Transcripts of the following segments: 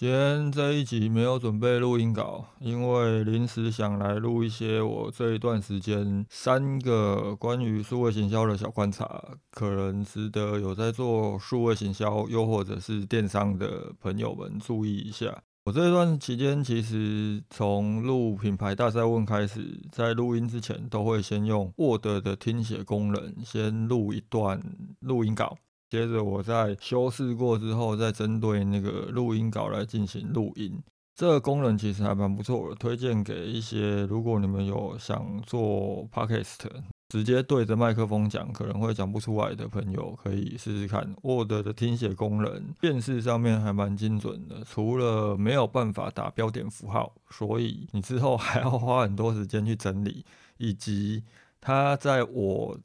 今天这一集没有准备录音稿，因为临时想来录一些我这一段时间三个关于数位行销的小观察，可能值得有在做数位行销又或者是电商的朋友们注意一下。我这段期间其实从录品牌大赛问开始，在录音之前都会先用 Word 的听写功能先录一段录音稿。接着我在修饰过之后，再针对那个录音稿来进行录音。这个功能其实还蛮不错的，推荐给一些如果你们有想做 podcast，直接对着麦克风讲可能会讲不出来的朋友，可以试试看。Word 的听写功能辨识上面还蛮精准的，除了没有办法打标点符号，所以你之后还要花很多时间去整理，以及它在我。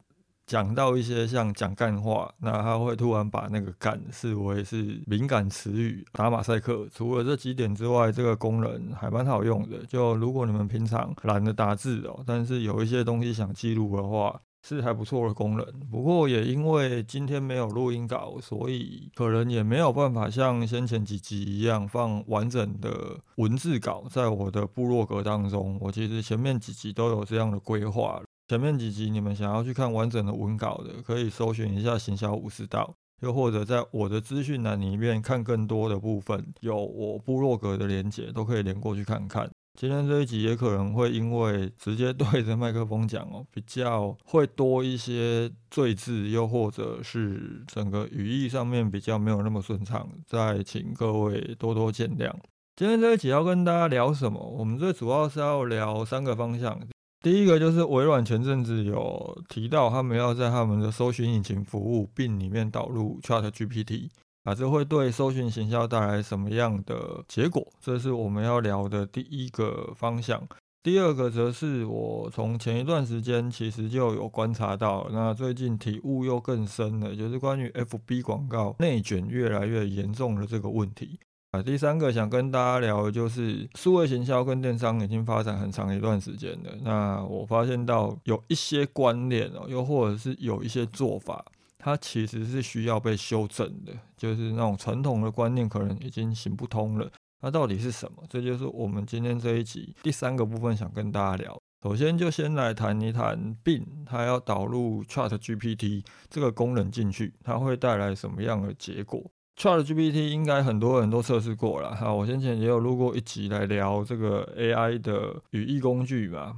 讲到一些像讲干话，那他会突然把那个干视为是敏感词语，打马赛克。除了这几点之外，这个功能还蛮好用的。就如果你们平常懒得打字哦，但是有一些东西想记录的话，是还不错的功能。不过也因为今天没有录音稿，所以可能也没有办法像先前几集一样放完整的文字稿在我的部落格当中。我其实前面几集都有这样的规划。前面几集你们想要去看完整的文稿的，可以搜寻一下行销武士道，又或者在我的资讯栏里面看更多的部分，有我部落格的连接，都可以连过去看看。今天这一集也可能会因为直接对着麦克风讲哦，比较会多一些赘字，又或者是整个语义上面比较没有那么顺畅，再请各位多多见谅。今天这一集要跟大家聊什么？我们最主要是要聊三个方向。第一个就是微软前阵子有提到，他们要在他们的搜寻引擎服务并里面导入 Chat GPT，啊，这会对搜寻行销带来什么样的结果？这是我们要聊的第一个方向。第二个则是我从前一段时间其实就有观察到，那最近体悟又更深了，就是关于 FB 广告内卷越来越严重的这个问题。第三个想跟大家聊的就是数位行销跟电商已经发展很长一段时间了。那我发现到有一些观念哦，又或者是有一些做法，它其实是需要被修正的。就是那种传统的观念可能已经行不通了。那到底是什么？这就是我们今天这一集第三个部分想跟大家聊。首先就先来谈一谈病，它要导入 Chat GPT 这个功能进去，它会带来什么样的结果？Chat GPT 应该很多人都测试过了哈，我先前也有录过一集来聊这个 AI 的语义工具嘛。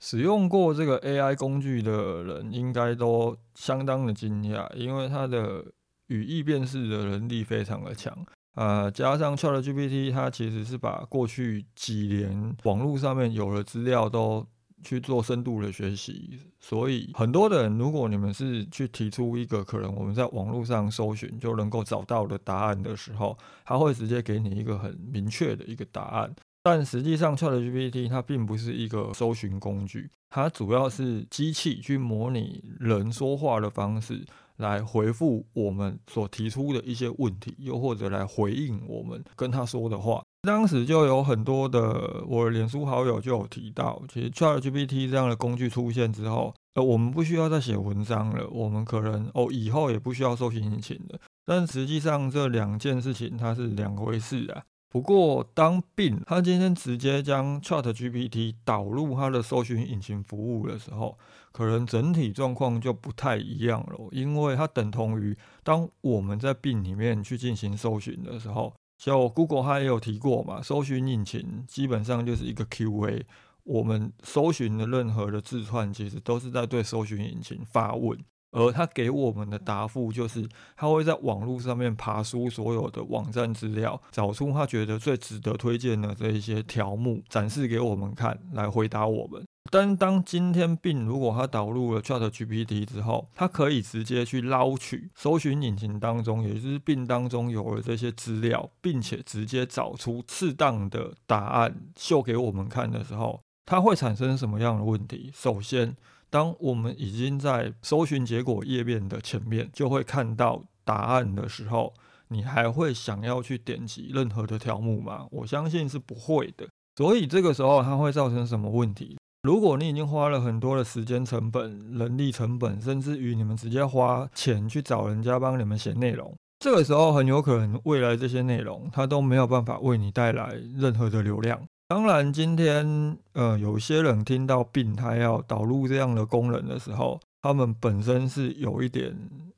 使用过这个 AI 工具的人应该都相当的惊讶，因为它的语义辨识的能力非常的强啊。加上 Chat GPT，它其实是把过去几年网络上面有的资料都去做深度的学习，所以很多的人，如果你们是去提出一个可能我们在网络上搜寻就能够找到的答案的时候，他会直接给你一个很明确的一个答案。但实际上，ChatGPT 它并不是一个搜寻工具，它主要是机器去模拟人说话的方式来回复我们所提出的一些问题，又或者来回应我们跟他说的话。当时就有很多的我的脸书好友就有提到，其实 ChatGPT 这样的工具出现之后，呃，我们不需要再写文章了，我们可能哦以后也不需要搜寻引擎了。但实际上这两件事情它是两回事啊。不过当病他今天直接将 ChatGPT 导入它的搜寻引擎服务的时候，可能整体状况就不太一样了，因为它等同于当我们在病里面去进行搜寻的时候。就 Google 它也有提过嘛，搜寻引擎基本上就是一个 QA，我们搜寻的任何的字串，其实都是在对搜寻引擎发问，而他给我们的答复就是，他会在网络上面爬书所有的网站资料，找出他觉得最值得推荐的这一些条目，展示给我们看，来回答我们。但当今天病如果他导入了 Chat GPT 之后，他可以直接去捞取搜寻引擎当中，也就是病当中有了这些资料，并且直接找出适当的答案秀给我们看的时候，它会产生什么样的问题？首先，当我们已经在搜寻结果页面的前面就会看到答案的时候，你还会想要去点击任何的条目吗？我相信是不会的。所以这个时候它会造成什么问题？如果你已经花了很多的时间成本、人力成本，甚至于你们直接花钱去找人家帮你们写内容，这个时候很有可能未来这些内容它都没有办法为你带来任何的流量。当然，今天呃有些人听到病他要导入这样的功能的时候，他们本身是有一点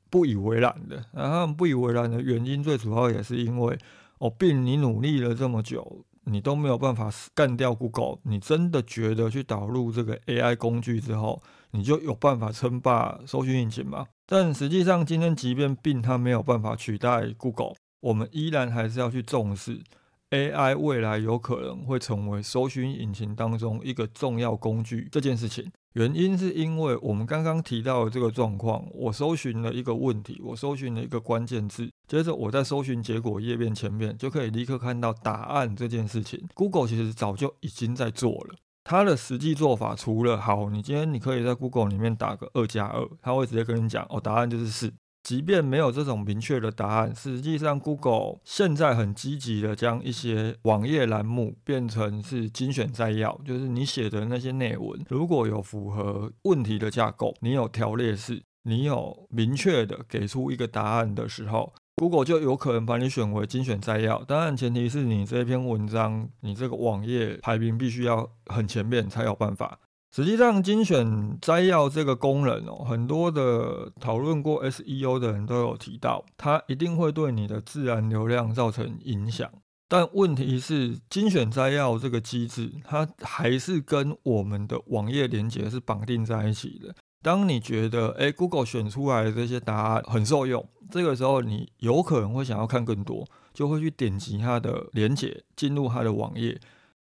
不以为然的。然后他们不以为然的原因，最主要也是因为哦，病你努力了这么久。你都没有办法干掉 Google，你真的觉得去导入这个 AI 工具之后，你就有办法称霸搜寻引擎吗？但实际上，今天即便病它没有办法取代 Google，我们依然还是要去重视 AI 未来有可能会成为搜寻引擎当中一个重要工具这件事情。原因是因为我们刚刚提到的这个状况，我搜寻了一个问题，我搜寻了一个关键字，接着我在搜寻结果页面前面就可以立刻看到答案这件事情。Google 其实早就已经在做了，它的实际做法除了好，你今天你可以在 Google 里面打个二加二，它会直接跟你讲哦，答案就是四。即便没有这种明确的答案，实际上 Google 现在很积极的将一些网页栏目变成是精选摘要，就是你写的那些内文，如果有符合问题的架构，你有条列式，你有明确的给出一个答案的时候，Google 就有可能把你选为精选摘要。当然，前提是你这篇文章，你这个网页排名必须要很前面才有办法。实际上，精选摘要这个功能哦，很多的讨论过 SEO 的人都有提到，它一定会对你的自然流量造成影响。但问题是，精选摘要这个机制，它还是跟我们的网页连接是绑定在一起的。当你觉得诶 g o o g l e 选出来的这些答案很受用，这个时候你有可能会想要看更多，就会去点击它的连接，进入它的网页。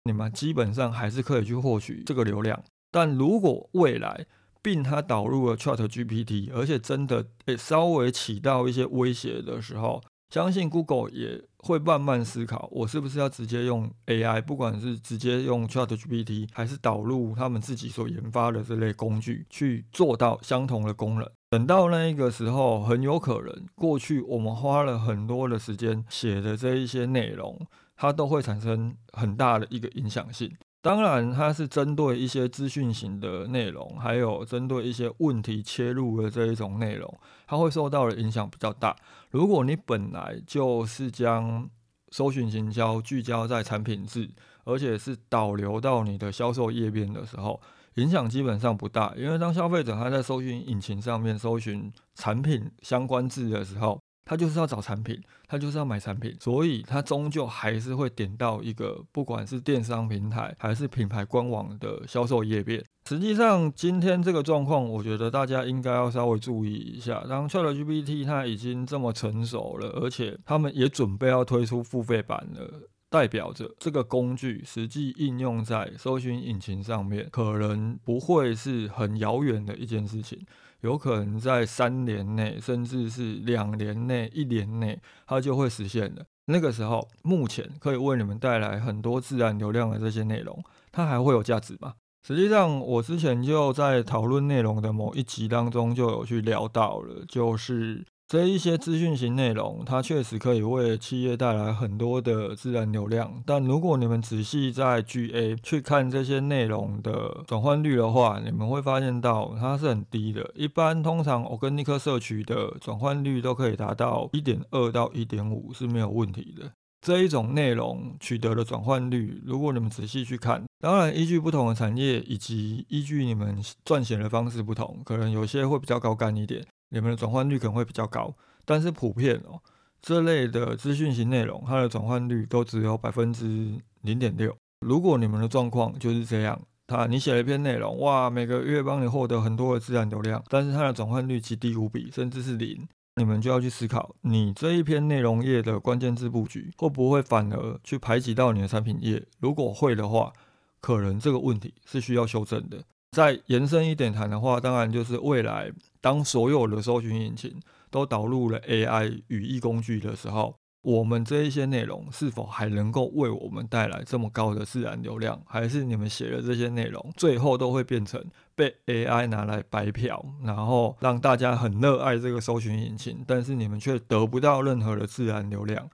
你们基本上还是可以去获取这个流量。但如果未来并它导入了 Chat GPT，而且真的诶稍微起到一些威胁的时候，相信 Google 也会慢慢思考，我是不是要直接用 AI，不管是直接用 Chat GPT，还是导入他们自己所研发的这类工具去做到相同的功能。等到那一个时候，很有可能过去我们花了很多的时间写的这一些内容，它都会产生很大的一个影响性。当然，它是针对一些资讯型的内容，还有针对一些问题切入的这一种内容，它会受到的影响比较大。如果你本来就是将搜寻行销聚焦在产品字，而且是导流到你的销售页面的时候，影响基本上不大。因为当消费者他在搜寻引擎上面搜寻产品相关字的时候，他就是要找产品，他就是要买产品，所以他终究还是会点到一个，不管是电商平台还是品牌官网的销售页面。实际上，今天这个状况，我觉得大家应该要稍微注意一下。当 ChatGPT 它已经这么成熟了，而且他们也准备要推出付费版了，代表着这个工具实际应用在搜寻引擎上面，可能不会是很遥远的一件事情。有可能在三年内，甚至是两年内、一年内，它就会实现了。那个时候，目前可以为你们带来很多自然流量的这些内容，它还会有价值吗？实际上，我之前就在讨论内容的某一集当中就有去聊到了，就是。这一些资讯型内容，它确实可以为企业带来很多的自然流量。但如果你们仔细在 GA 去看这些内容的转换率的话，你们会发现到它是很低的。一般通常我跟尼克社区的转换率都可以达到一点二到一点五是没有问题的。这一种内容取得的转换率，如果你们仔细去看，当然依据不同的产业以及依据你们赚钱的方式不同，可能有些会比较高干一点。你们的转换率可能会比较高，但是普遍哦，这类的资讯型内容，它的转换率都只有百分之零点六。如果你们的状况就是这样，他你写了一篇内容，哇，每个月帮你获得很多的自然流量，但是它的转换率极低无比，甚至是零，你们就要去思考，你这一篇内容页的关键字布局会不会反而去排挤到你的产品页？如果会的话，可能这个问题是需要修正的。再延伸一点谈的话，当然就是未来当所有的搜寻引擎都导入了 AI 语义工具的时候，我们这一些内容是否还能够为我们带来这么高的自然流量，还是你们写的这些内容最后都会变成被 AI 拿来白嫖，然后让大家很热爱这个搜寻引擎，但是你们却得不到任何的自然流量？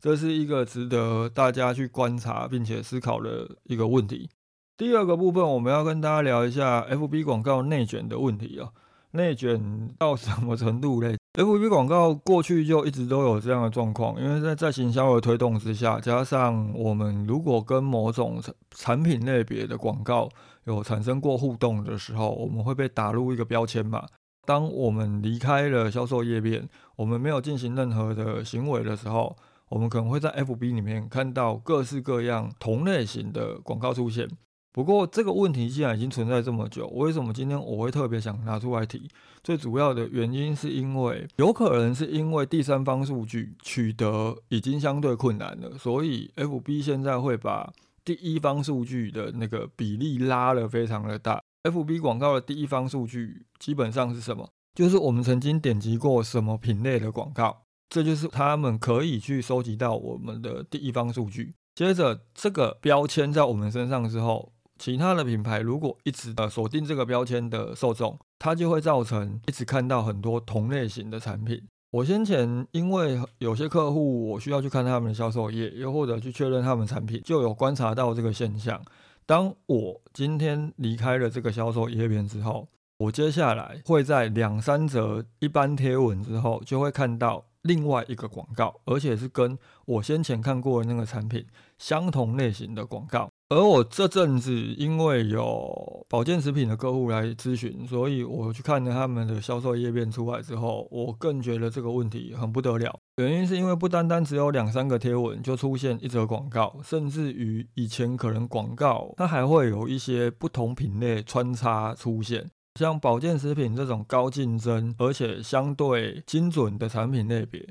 这是一个值得大家去观察并且思考的一个问题。第二个部分，我们要跟大家聊一下 FB 广告内卷的问题啊。内卷到什么程度嘞？FB 广告过去就一直都有这样的状况，因为在在行销的推动之下，加上我们如果跟某种产品类别的广告有产生过互动的时候，我们会被打入一个标签嘛。当我们离开了销售页面，我们没有进行任何的行为的时候。我们可能会在 FB 里面看到各式各样同类型的广告出现。不过这个问题既然已经存在这么久，为什么今天我会特别想拿出来提？最主要的原因是因为有可能是因为第三方数据取得已经相对困难了，所以 FB 现在会把第一方数据的那个比例拉得非常的大。FB 广告的第一方数据基本上是什么？就是我们曾经点击过什么品类的广告。这就是他们可以去收集到我们的第一方数据。接着，这个标签在我们身上之后，其他的品牌如果一直呃锁定这个标签的受众，它就会造成一直看到很多同类型的产品。我先前因为有些客户，我需要去看他们的销售页，又或者去确认他们产品，就有观察到这个现象。当我今天离开了这个销售页面之后，我接下来会在两三则一般贴文之后，就会看到。另外一个广告，而且是跟我先前看过的那个产品相同类型的广告。而我这阵子因为有保健食品的客户来咨询，所以我去看了他们的销售页面出来之后，我更觉得这个问题很不得了。原因是因为不单单只有两三个贴文就出现一则广告，甚至于以前可能广告它还会有一些不同品类穿插出现。像保健食品这种高竞争而且相对精准的产品类别，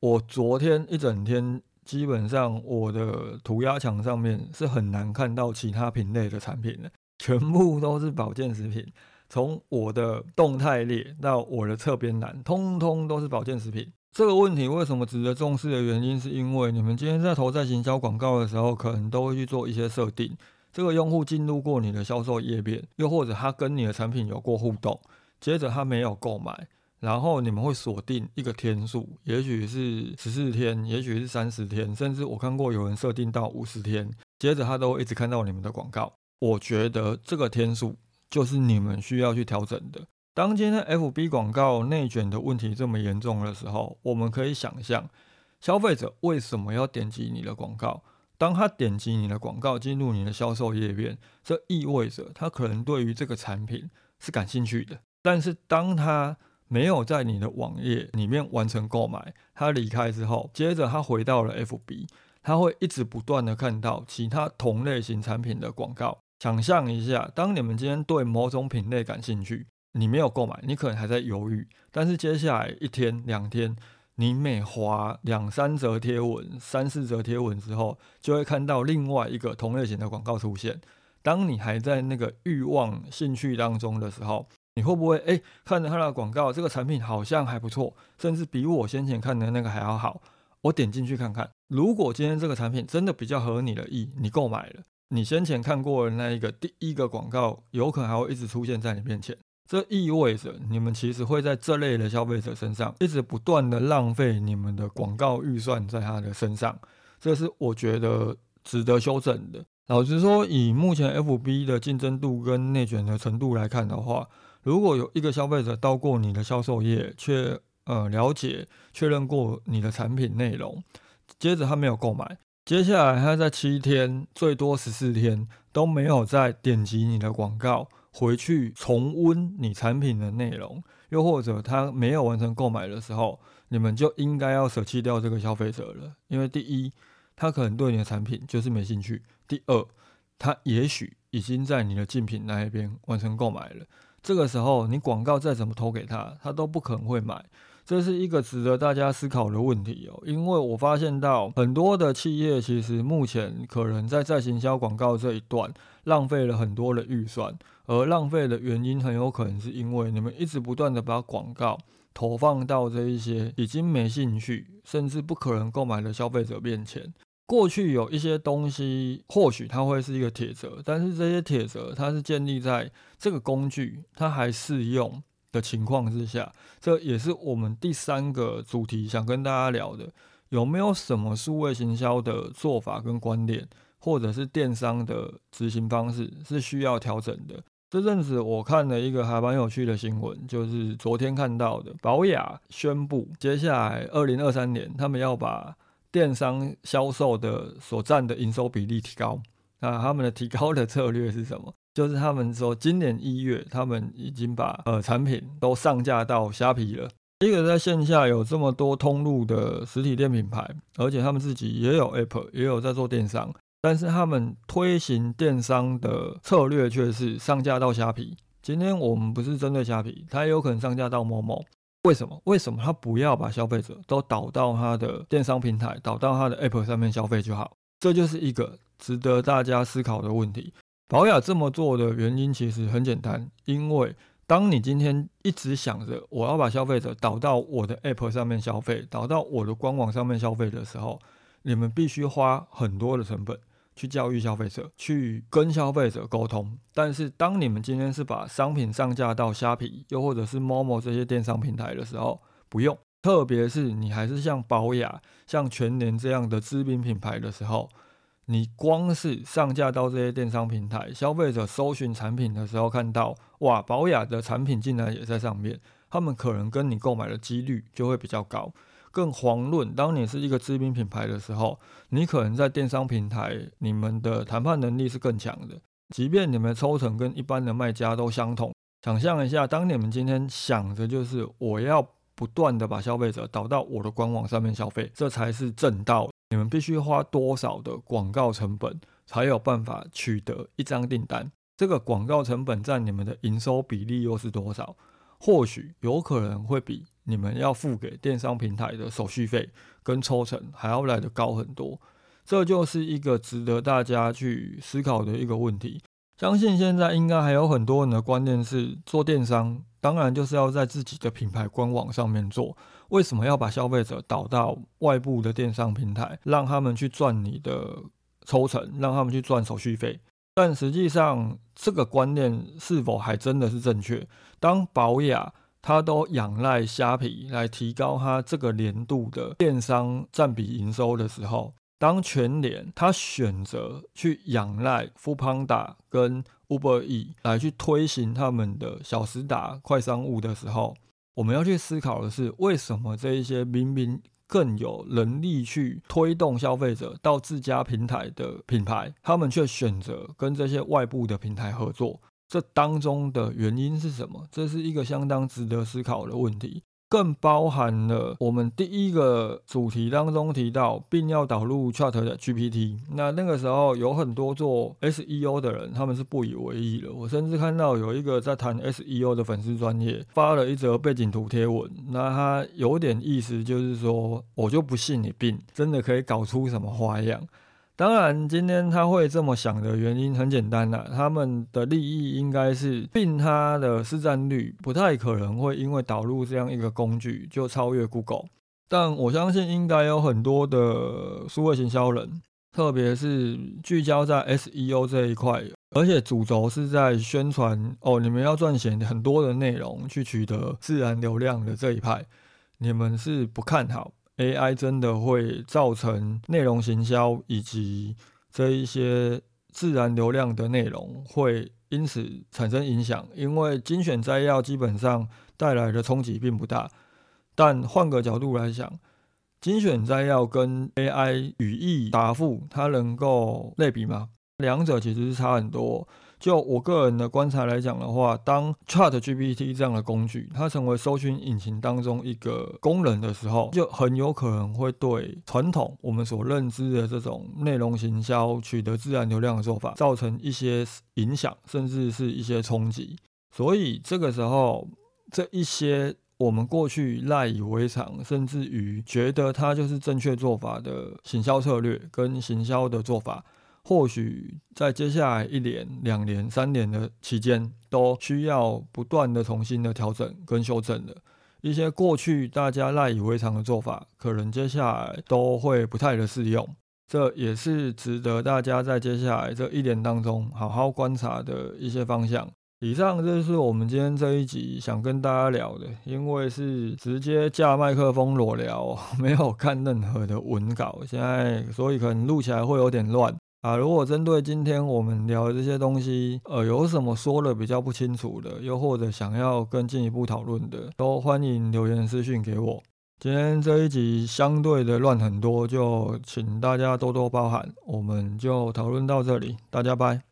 我昨天一整天基本上我的涂鸦墙上面是很难看到其他品类的产品的，全部都是保健食品。从我的动态列到我的侧边栏，通通都是保健食品。这个问题为什么值得重视的原因，是因为你们今天在投在行销广告的时候，可能都会去做一些设定。这个用户进入过你的销售页面，又或者他跟你的产品有过互动，接着他没有购买，然后你们会锁定一个天数，也许是十四天，也许是三十天，甚至我看过有人设定到五十天，接着他都会一直看到你们的广告。我觉得这个天数就是你们需要去调整的。当今天 FB 广告内卷的问题这么严重的时候，我们可以想象，消费者为什么要点击你的广告？当他点击你的广告进入你的销售页面，这意味着他可能对于这个产品是感兴趣的。但是当他没有在你的网页里面完成购买，他离开之后，接着他回到了 FB，他会一直不断的看到其他同类型产品的广告。想象一下，当你们今天对某种品类感兴趣，你没有购买，你可能还在犹豫，但是接下来一天两天。你每划两三则贴文、三四则贴文之后，就会看到另外一个同类型的广告出现。当你还在那个欲望、兴趣当中的时候，你会不会诶看着他的广告，这个产品好像还不错，甚至比我先前看的那个还要好？我点进去看看。如果今天这个产品真的比较合你的意，你购买了，你先前看过的那一个第一个广告，有可能还会一直出现在你面前。这意味着你们其实会在这类的消费者身上一直不断的浪费你们的广告预算在他的身上，这是我觉得值得修正的。老实说，以目前 FB 的竞争度跟内卷的程度来看的话，如果有一个消费者到过你的销售页，却呃了解确认过你的产品内容，接着他没有购买，接下来他在七天最多十四天都没有再点击你的广告。回去重温你产品的内容，又或者他没有完成购买的时候，你们就应该要舍弃掉这个消费者了。因为第一，他可能对你的产品就是没兴趣；第二，他也许已经在你的竞品那一边完成购买了。这个时候，你广告再怎么投给他，他都不可能会买。这是一个值得大家思考的问题哦，因为我发现到很多的企业其实目前可能在在行销广告这一段浪费了很多的预算，而浪费的原因很有可能是因为你们一直不断的把广告投放到这一些已经没兴趣甚至不可能购买的消费者面前。过去有一些东西或许它会是一个铁则，但是这些铁则它是建立在这个工具它还适用。的情况之下，这也是我们第三个主题想跟大家聊的，有没有什么数位行销的做法跟观点，或者是电商的执行方式是需要调整的？这阵子我看了一个还蛮有趣的新闻，就是昨天看到的，宝雅宣布，接下来二零二三年他们要把电商销售的所占的营收比例提高。那他们的提高的策略是什么？就是他们说，今年一月，他们已经把呃产品都上架到虾皮了。一个在线下有这么多通路的实体店品牌，而且他们自己也有 App，也有在做电商，但是他们推行电商的策略却是上架到虾皮。今天我们不是针对虾皮，它也有可能上架到某某。为什么？为什么他不要把消费者都导到他的电商平台，导到他的 App 上面消费就好？这就是一个值得大家思考的问题。保雅这么做的原因其实很简单，因为当你今天一直想着我要把消费者导到我的 App 上面消费，导到我的官网上面消费的时候，你们必须花很多的成本去教育消费者，去跟消费者沟通。但是当你们今天是把商品上架到虾皮，又或者是 Momo 这些电商平台的时候，不用。特别是你还是像保雅、像全年这样的知名品牌的时候。你光是上架到这些电商平台，消费者搜寻产品的时候看到，哇，宝雅的产品竟然也在上面，他们可能跟你购买的几率就会比较高。更遑论当你是一个知名品牌的时候，你可能在电商平台，你们的谈判能力是更强的。即便你们抽成跟一般的卖家都相同，想象一下，当你们今天想着就是我要不断的把消费者导到我的官网上面消费，这才是正道。你们必须花多少的广告成本，才有办法取得一张订单？这个广告成本占你们的营收比例又是多少？或许有可能会比你们要付给电商平台的手续费跟抽成还要来得高很多。这就是一个值得大家去思考的一个问题。相信现在应该还有很多人的观念是做电商。当然就是要在自己的品牌官网上面做。为什么要把消费者导到外部的电商平台，让他们去赚你的抽成，让他们去赚手续费？但实际上，这个观念是否还真的是正确？当宝雅它都仰赖虾皮来提高它这个年度的电商占比营收的时候，当全联它选择去仰赖富邦达跟 Uber E 来去推行他们的小时达快商务的时候，我们要去思考的是，为什么这一些明明更有能力去推动消费者到自家平台的品牌，他们却选择跟这些外部的平台合作？这当中的原因是什么？这是一个相当值得思考的问题。更包含了我们第一个主题当中提到，并要导入 Chat 的 GPT。那那个时候有很多做 SEO 的人，他们是不以为意的。我甚至看到有一个在谈 SEO 的粉丝专业发了一则背景图贴文，那他有点意思，就是说我就不信你并，真的可以搞出什么花样。当然，今天他会这么想的原因很简单啦，他们的利益应该是并它的市占率不太可能会因为导入这样一个工具就超越 Google。但我相信应该有很多的数位行销人，特别是聚焦在 SEO 这一块，而且主轴是在宣传哦，你们要赚钱很多的内容去取得自然流量的这一派，你们是不看好。AI 真的会造成内容行销以及这一些自然流量的内容会因此产生影响，因为精选摘要基本上带来的冲击并不大。但换个角度来讲，精选摘要跟 AI 语义答复，它能够类比吗？两者其实是差很多。就我个人的观察来讲的话，当 Chat GPT 这样的工具它成为搜寻引擎当中一个功能的时候，就很有可能会对传统我们所认知的这种内容行销取得自然流量的做法造成一些影响，甚至是一些冲击。所以这个时候，这一些我们过去赖以为常，甚至于觉得它就是正确做法的行销策略跟行销的做法，或许在接下来一年、两年、三年的期间，都需要不断的重新的调整跟修正了。一些过去大家赖以为常的做法，可能接下来都会不太的适用。这也是值得大家在接下来这一年当中好好观察的一些方向。以上就是我们今天这一集想跟大家聊的，因为是直接架麦克风裸聊，没有看任何的文稿，现在所以可能录起来会有点乱啊。如果针对今天我们聊的这些东西，呃，有什么说的比较不清楚的，又或者想要更进一步讨论的，都欢迎留言私讯给我。今天这一集相对的乱很多，就请大家多多包涵。我们就讨论到这里，大家拜。